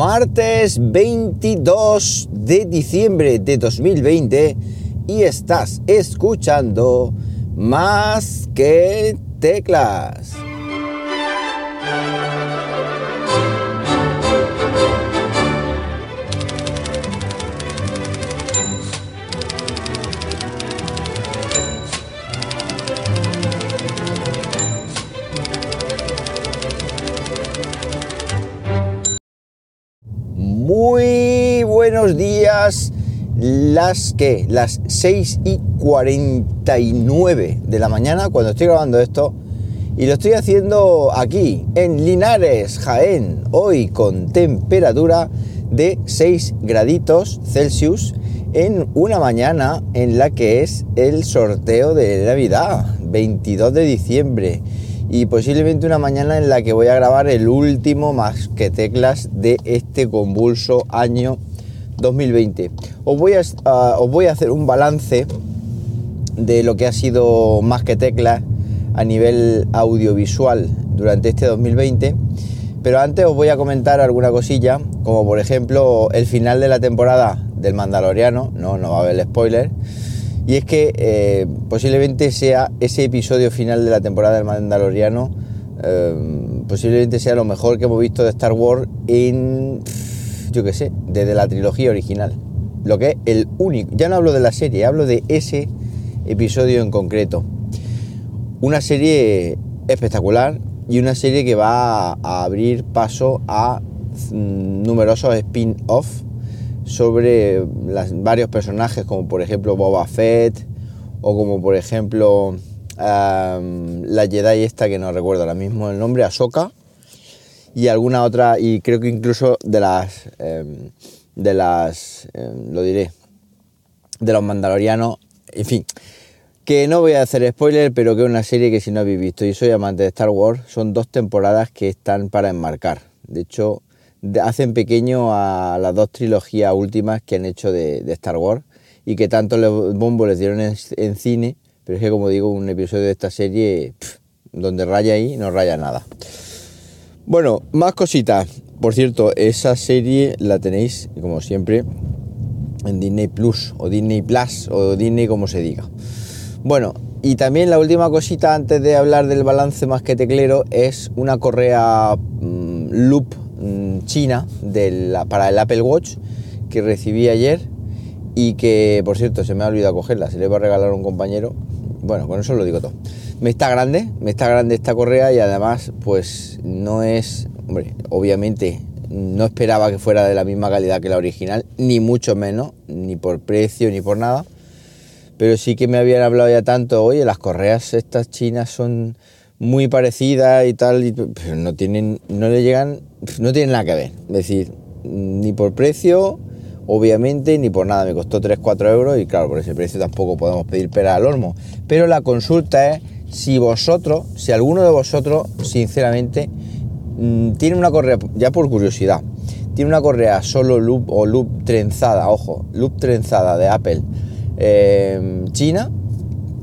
martes 22 de diciembre de 2020 y estás escuchando más que teclas. Buenos días, las que, las 6 y 49 de la mañana cuando estoy grabando esto. Y lo estoy haciendo aquí en Linares, Jaén, hoy con temperatura de 6 graditos Celsius en una mañana en la que es el sorteo de Navidad, 22 de diciembre. Y posiblemente una mañana en la que voy a grabar el último más que teclas de este convulso año 2020. Os voy a, os voy a hacer un balance de lo que ha sido más que teclas a nivel audiovisual durante este 2020. Pero antes os voy a comentar alguna cosilla, como por ejemplo el final de la temporada del Mandaloriano, no, no va a haber spoiler y es que eh, posiblemente sea ese episodio final de la temporada del Mandaloriano, eh, posiblemente sea lo mejor que hemos visto de Star Wars en, yo qué sé, desde la trilogía original. Lo que es el único, ya no hablo de la serie, hablo de ese episodio en concreto. Una serie espectacular y una serie que va a abrir paso a mm, numerosos spin-off sobre varios personajes, como por ejemplo Boba Fett, o como por ejemplo la Jedi esta que no recuerdo ahora mismo el nombre, Ahsoka, y alguna otra, y creo que incluso de las, em, de las, em, lo diré, de los mandalorianos, en fin, que no voy a hacer spoiler, pero que es una serie que si no habéis visto y soy amante de Star Wars, son dos temporadas que están para enmarcar. De hecho, hacen pequeño a las dos trilogías últimas que han hecho de, Star Wars y que tanto le, bombo les dieron en, cine, pero es que como digo, un episodio de esta serie donde raya ahí no raya nada. Bueno, más cositas. Por cierto, esa serie la tenéis, como siempre, en Disney Plus o Disney Plus o Disney como se diga. Bueno, y también la última cosita antes de hablar del balance más que teclero es una correa mm, loop Mm, China para el Apple Watch que recibí ayer y que, por cierto, se me ha olvidado cogerla, se le va a regalar a un compañero. Bueno, con eso lo digo todo. Me está grande, me está grande esta correa y además, pues no es, hombre, obviamente no esperaba que fuera de la misma calidad que la original, ni mucho menos, ni por precio, ni por nada. Pero sí que me habían hablado ya tanto, oye, las correas estas chinas son muy parecidas y tal, pero no tienen, no le llegan no tiene nada que ver. Es decir, ni por precio, obviamente, ni por nada. Me costó 3-4 euros y claro, por ese precio tampoco podemos pedir pera al olmo. Pero la consulta es si vosotros, si alguno de vosotros, sinceramente, mm, tiene una correa, ya por curiosidad, tiene una correa solo loop o loop trenzada, ojo, loop trenzada de Apple eh, China,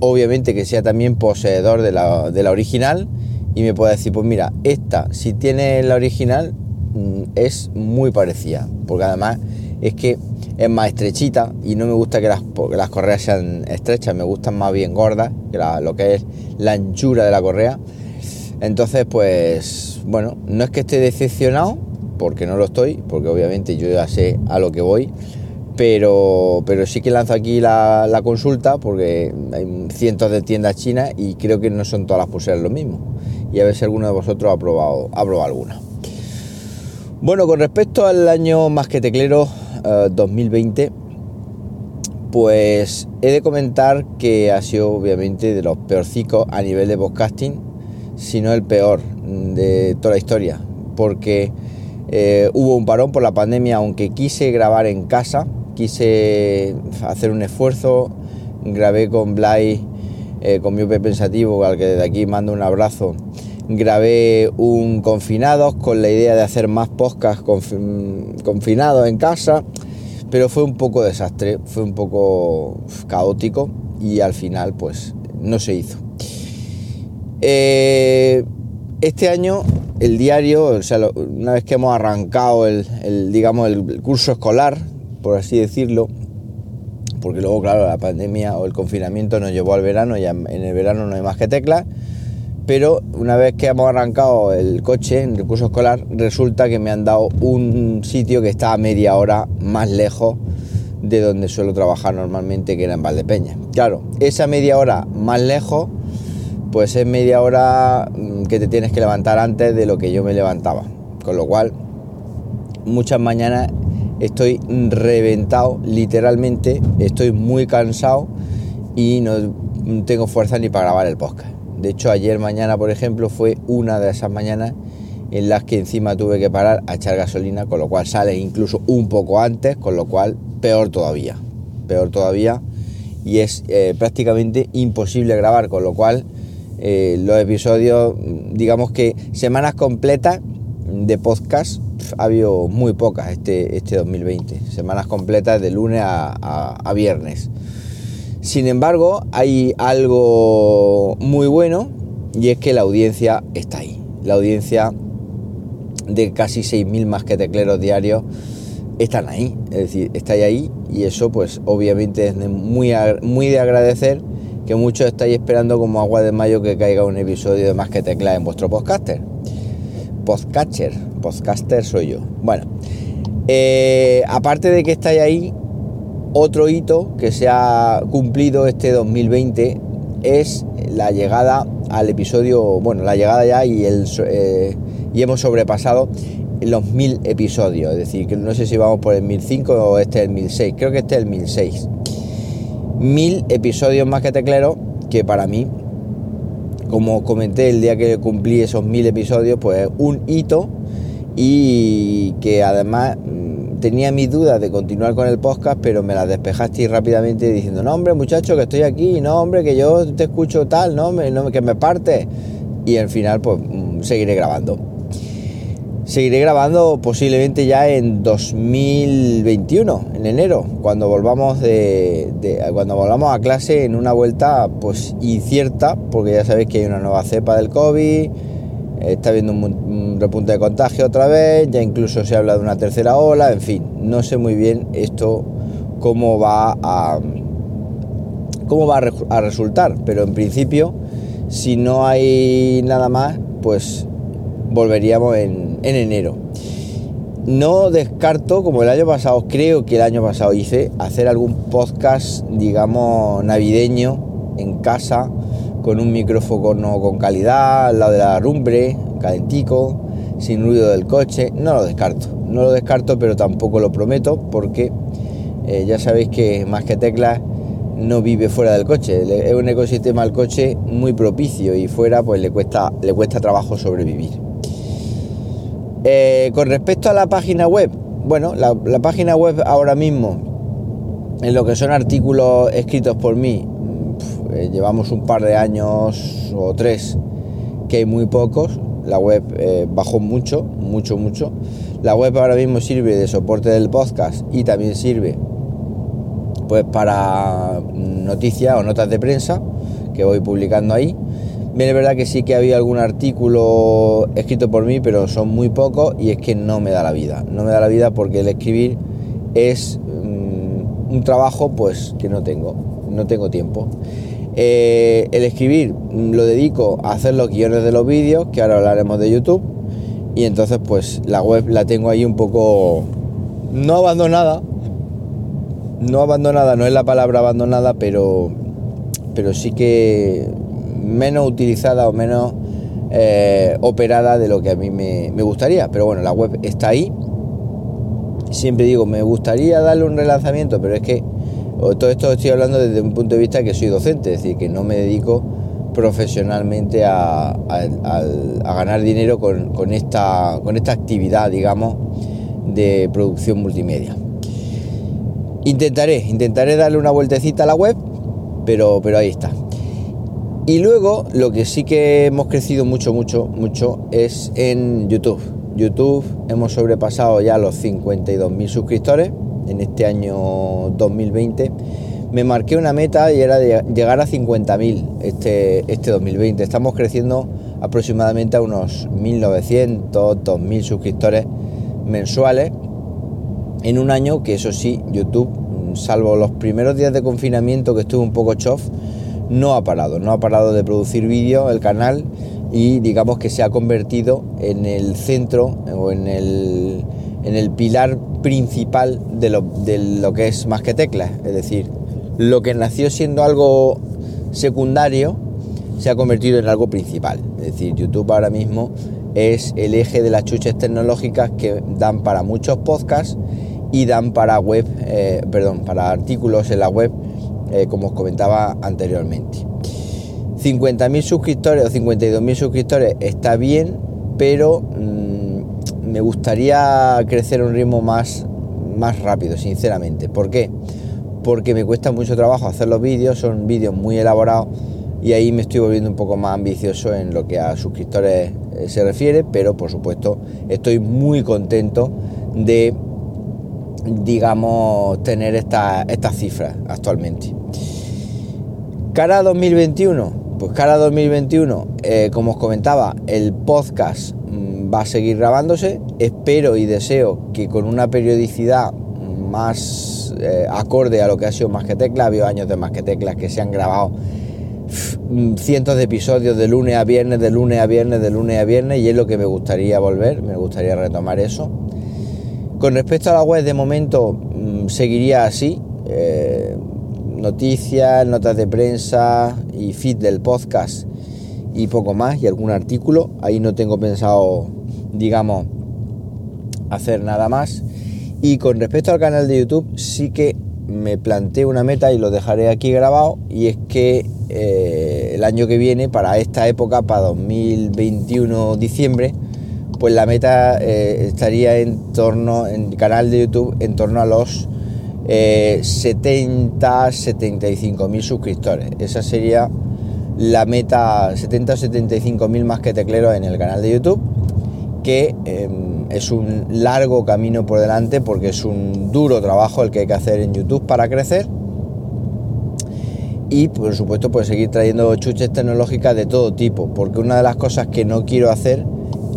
obviamente que sea también poseedor de la, de la original y me puede decir, pues mira, esta, si tiene la original, mm, es muy parecida, porque además es que es más estrechita y no me gusta que las, las correas sean estrechas, me gustan más bien gordas, que lo que es la anchura de la correa. Entonces, pues bueno, no es que esté decepcionado, porque no lo estoy, porque obviamente yo ya sé a lo que voy, pero, pero sí que lanzo aquí la, la, consulta porque hay cientos de tiendas chinas y creo que no son todas las pulseras lo mismo y a ver si alguno de vosotros ha probado, ha probado alguna. Bueno, con respecto al año más que teclero 2020, pues he de comentar que ha sido obviamente de los peorcicos a nivel de podcasting, si no el peor de toda la historia, porque eh, hubo un parón por la pandemia, aunque quise grabar en casa, quise hacer un esfuerzo, grabé con Blay, eh, con mi UP Pensativo, al que desde aquí mando un abrazo, grabé un confinados con la idea de hacer más podcast confinados en casa, pero fue un poco desastre, fue un poco caótico y al final pues no se hizo. Eh, este año el diario, o sea, una vez que hemos arrancado el, digamos, el curso escolar, por así decirlo, porque luego, claro, la pandemia o el confinamiento nos llevó al verano, ya en el verano no hay más que teclas, pero una vez que hemos arrancado el coche en el curso escolar, resulta que me han dado un sitio que está a media hora más lejos de donde suelo trabajar normalmente, que era en Valdepeña. Claro, esa media hora más lejos, pues es media hora mm, que te tienes que levantar antes de lo que yo me levantaba. Con lo cual, muchas mañanas estoy reventado, literalmente, estoy muy cansado y no tengo fuerza ni para grabar el podcast. De hecho, ayer mañana, por ejemplo, fue una de esas mañanas en las que encima tuve que parar a echar gasolina, con lo cual sale incluso un poco antes, con lo cual peor todavía, peor todavía, y es eh, prácticamente imposible grabar, con lo cual eh, los episodios, digamos que semanas completas de podcast, ha habido muy pocas este, este 2020, semanas completas de lunes a viernes. Sin embargo, hay algo muy bueno y es que la audiencia está ahí. La audiencia de casi 6.000 más que tecleros diarios están ahí, es decir, estáis ahí y eso pues obviamente es muy, muy de agradecer que muchos estáis esperando como agua de mayo que caiga un episodio de más que teclas en vuestro podcaster. Podcatcher, podcaster soy yo. Bueno, eh, aparte de que estáis ahí, otro hito que se ha cumplido este 2020 es la llegada al episodio, bueno, la llegada ya y, el, eh, hemos sobrepasado los mil episodios, es decir, que no sé si vamos por el 1005 o este es el 1006, creo que este es el 1006. Mil episodios más que teclero, que para mí, como comenté el día que cumplí esos mil episodios, pues un hito y que además tenía mis dudas de continuar con el podcast, pero me las despejaste rápidamente diciendo, no hombre muchacho que estoy aquí, no hombre que yo te escucho tal, no, que me parte. Y al final pues mm, seguiré grabando. Seguiré grabando posiblemente ya en 2021, en enero, cuando volvamos de, cuando volvamos a clase en una vuelta pues incierta, porque ya sabéis que hay una nueva cepa del COVID está habiendo un, repunte de contagio otra vez, ya incluso se habla de una tercera ola, en fin, no sé muy bien esto cómo va a cómo va a, resultar, pero en principio si no hay nada más, pues volveríamos en, en enero. No descarto, como el año pasado, creo que el año pasado hice, hacer algún podcast, digamos, navideño en casa con un micrófono con calidad, al lado de la rumbre, calentico, sin ruido del coche. No lo descarto, no lo descarto, pero tampoco lo prometo porque eh, ya sabéis que más que teclas no vive fuera del coche. Es un ecosistema al coche muy propicio y fuera pues le cuesta, le cuesta trabajo sobrevivir. Eh, con respecto a la página web, bueno, la, la página web ahora mismo, en lo que son artículos escritos por mí, eh, llevamos un par de años o tres que hay muy pocos. La web eh, bajó mucho, mucho, mucho. La web ahora mismo sirve de soporte del podcast y también sirve pues para noticias o notas de prensa que voy publicando ahí. Bien, es verdad que sí que había algún artículo escrito por mí, pero son muy pocos y es que no me da la vida. No me da la vida porque el escribir es mm, un trabajo pues que no tengo, no tengo tiempo. Eh, el escribir lo dedico a hacer los guiones de los vídeos, que ahora hablaremos de YouTube. Y entonces pues la web la tengo ahí un poco no abandonada. No abandonada, no es la palabra abandonada, pero, pero sí que menos utilizada o menos eh, operada de lo que a mí me, me gustaría. Pero bueno, la web está ahí. Siempre digo, me gustaría darle un relanzamiento, pero es que todo esto estoy hablando desde un punto de vista que soy docente, es decir, que no me dedico profesionalmente a, ganar dinero con, esta, actividad, digamos, de producción multimedia. Intentaré, intentaré darle una vueltecita a la web, pero, pero ahí está. Y luego lo que sí que hemos crecido mucho, mucho, mucho es en YouTube. YouTube hemos sobrepasado ya los 52.000 suscriptores en este año 2020, me marqué una meta y era de llegar a 50.000 este, este 2020. Estamos creciendo aproximadamente a unos 1900, 2000 suscriptores mensuales en un año que eso sí, YouTube, salvo los primeros días de confinamiento que estuve un poco chof, no ha parado, no ha parado de producir vídeos el canal y digamos que se ha convertido en el centro o en el, en el pilar principal de lo, de lo que es más que teclas, es decir, lo que nació siendo algo secundario se ha convertido en algo principal. Es decir, YouTube ahora mismo es el eje de las chuches tecnológicas que dan para muchos podcasts y dan para web, eh, perdón, para artículos en la web, eh, como os comentaba anteriormente. 50.000 suscriptores o 52.000 suscriptores está bien, pero mm, me gustaría crecer a un ritmo más, más rápido, sinceramente. ¿Por qué? Porque me cuesta mucho trabajo hacer los vídeos, son vídeos muy elaborados y ahí me estoy volviendo un poco más ambicioso en lo que a suscriptores eh, se refiere, pero por supuesto estoy muy contento de, digamos, tener estas cifras actualmente. Cara 2021, pues cara 2021, eh, como os comentaba, el podcast va a seguir grabándose. Espero y deseo que con una periodicidad más eh, acorde a lo que ha sido Más que Tecla. Ha habido años de Más que Teclas que se han grabado mm, cientos de episodios de lunes a viernes, de lunes a viernes, de lunes a viernes, y es lo que me gustaría volver, me gustaría retomar eso. Con respecto a la web, de momento mm, seguiría así. Eh, noticias, notas de prensa y feed del podcast y poco más y algún artículo. Ahí no tengo pensado, digamos, hacer nada más. Y con respecto al canal de YouTube, sí que me planteé una meta y lo dejaré aquí grabado. Y es que eh, el año que viene, para esta época, para 2021 diciembre, pues la meta eh, estaría en torno, en canal de YouTube, en torno a los 70, eh, 75 mil suscriptores. Esa sería la meta 70 o 75 mil más que tecleros en el canal de YouTube, que em, es un largo camino por delante porque es un duro trabajo el que hay que hacer en YouTube para crecer. Y por supuesto, pues seguir trayendo chuches tecnológicas de todo tipo, porque una de las cosas que no quiero hacer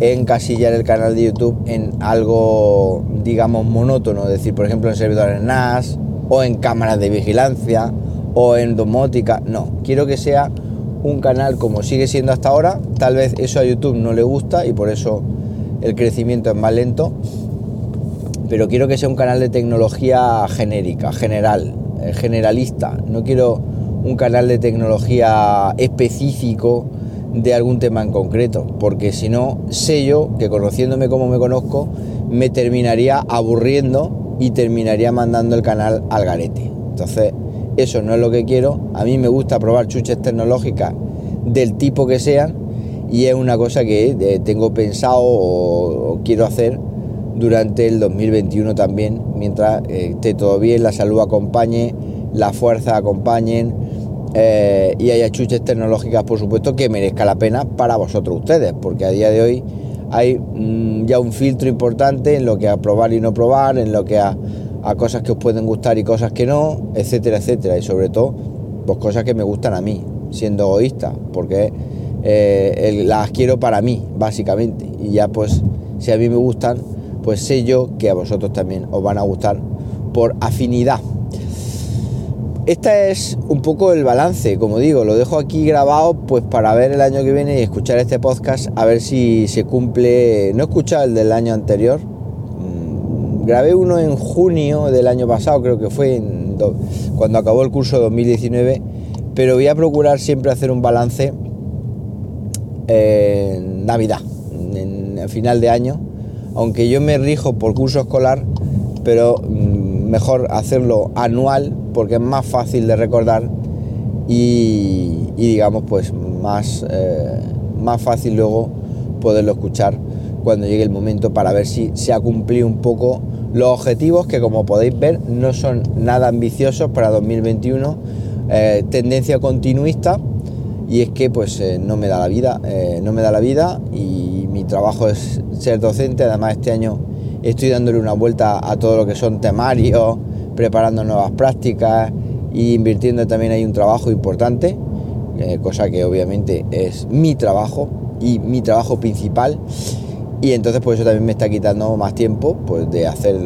encasillar el canal de YouTube en algo, digamos, monótono, es decir, por ejemplo, en servidores NAS o en cámaras de vigilancia o en domótica. No, quiero que sea un canal como sigue siendo hasta ahora. Tal vez eso a YouTube no le gusta y por eso el crecimiento es más lento. Pero quiero que sea un canal de tecnología genérica, general, eh, generalista. No quiero un canal de tecnología específico de algún tema en concreto, porque si no, sé yo que conociéndome como me conozco, me terminaría aburriendo y terminaría mandando el canal al garete. Entonces, eso no es lo que quiero. A mí me gusta probar chuches tecnológicas del tipo que sean y es una cosa que eh, tengo pensado o, quiero hacer durante el 2021 también, mientras eh, esté todo bien, la salud acompañe, la fuerza acompañen eh, y haya chuches tecnológicas, por supuesto, que merezca la pena para vosotros ustedes, porque a día de hoy hay mm, ya un filtro importante en lo que a probar y no probar, en lo que a, cosas que os pueden gustar y cosas que no, etcétera, etcétera, y sobre todo, pues cosas que me gustan a mí, siendo egoísta, porque eh, las quiero para mí, básicamente, y ya pues, si a mí me gustan, pues sé yo que a vosotros también os van a gustar por afinidad. Este es un poco el balance, como digo, lo dejo aquí grabado pues para ver el año que viene y escuchar este podcast a ver si se cumple. No he escuchado el del año anterior. Grabé uno en junio del año pasado, creo que fue cuando acabó el curso 2019, pero voy a procurar siempre hacer un balance en Navidad, en, final de año, aunque yo me rijo por curso escolar, pero mm, mejor hacerlo anual porque es más fácil de recordar y, digamos pues más, eh, más fácil luego poderlo escuchar cuando llegue el momento para ver si se ha cumplido un poco los objetivos que como podéis ver no son nada ambiciosos para 2021 eh, tendencia continuista y es que pues eh, no me da la vida no me da la vida y mi trabajo es ser docente además este año estoy dándole una vuelta a todo lo que son temarios preparando nuevas prácticas e invirtiendo también hay un trabajo importante, eh, cosa que obviamente es mi trabajo y mi trabajo principal. Y entonces pues eso también me está quitando más tiempo pues de hacer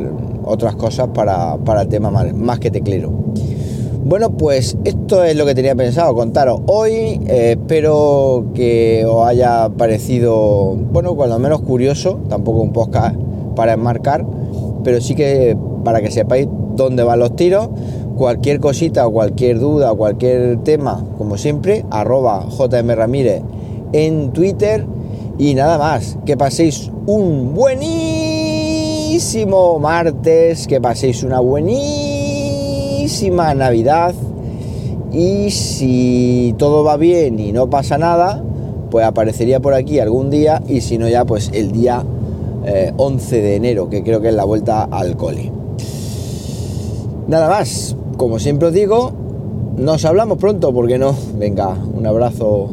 otras cosas para, para el tema más, que teclero. Bueno, pues esto es lo que tenía pensado contaros hoy. Eh, espero que os haya parecido, bueno, cuando menos curioso, tampoco un podcast para enmarcar, pero sí que para que sepáis dónde van los tiros. Cualquier cosita o cualquier duda o cualquier tema, como siempre, arroba JM Ramírez en Twitter. Y nada más, que paséis un buenísimo martes, que paséis una buenísima Navidad. Y si todo va bien y no pasa nada, pues aparecería por aquí algún día. Y si no, ya pues el día 11 eh, de enero, que creo que es la vuelta al cole. Nada más, como siempre os digo, nos hablamos pronto, porque no? Venga, un abrazo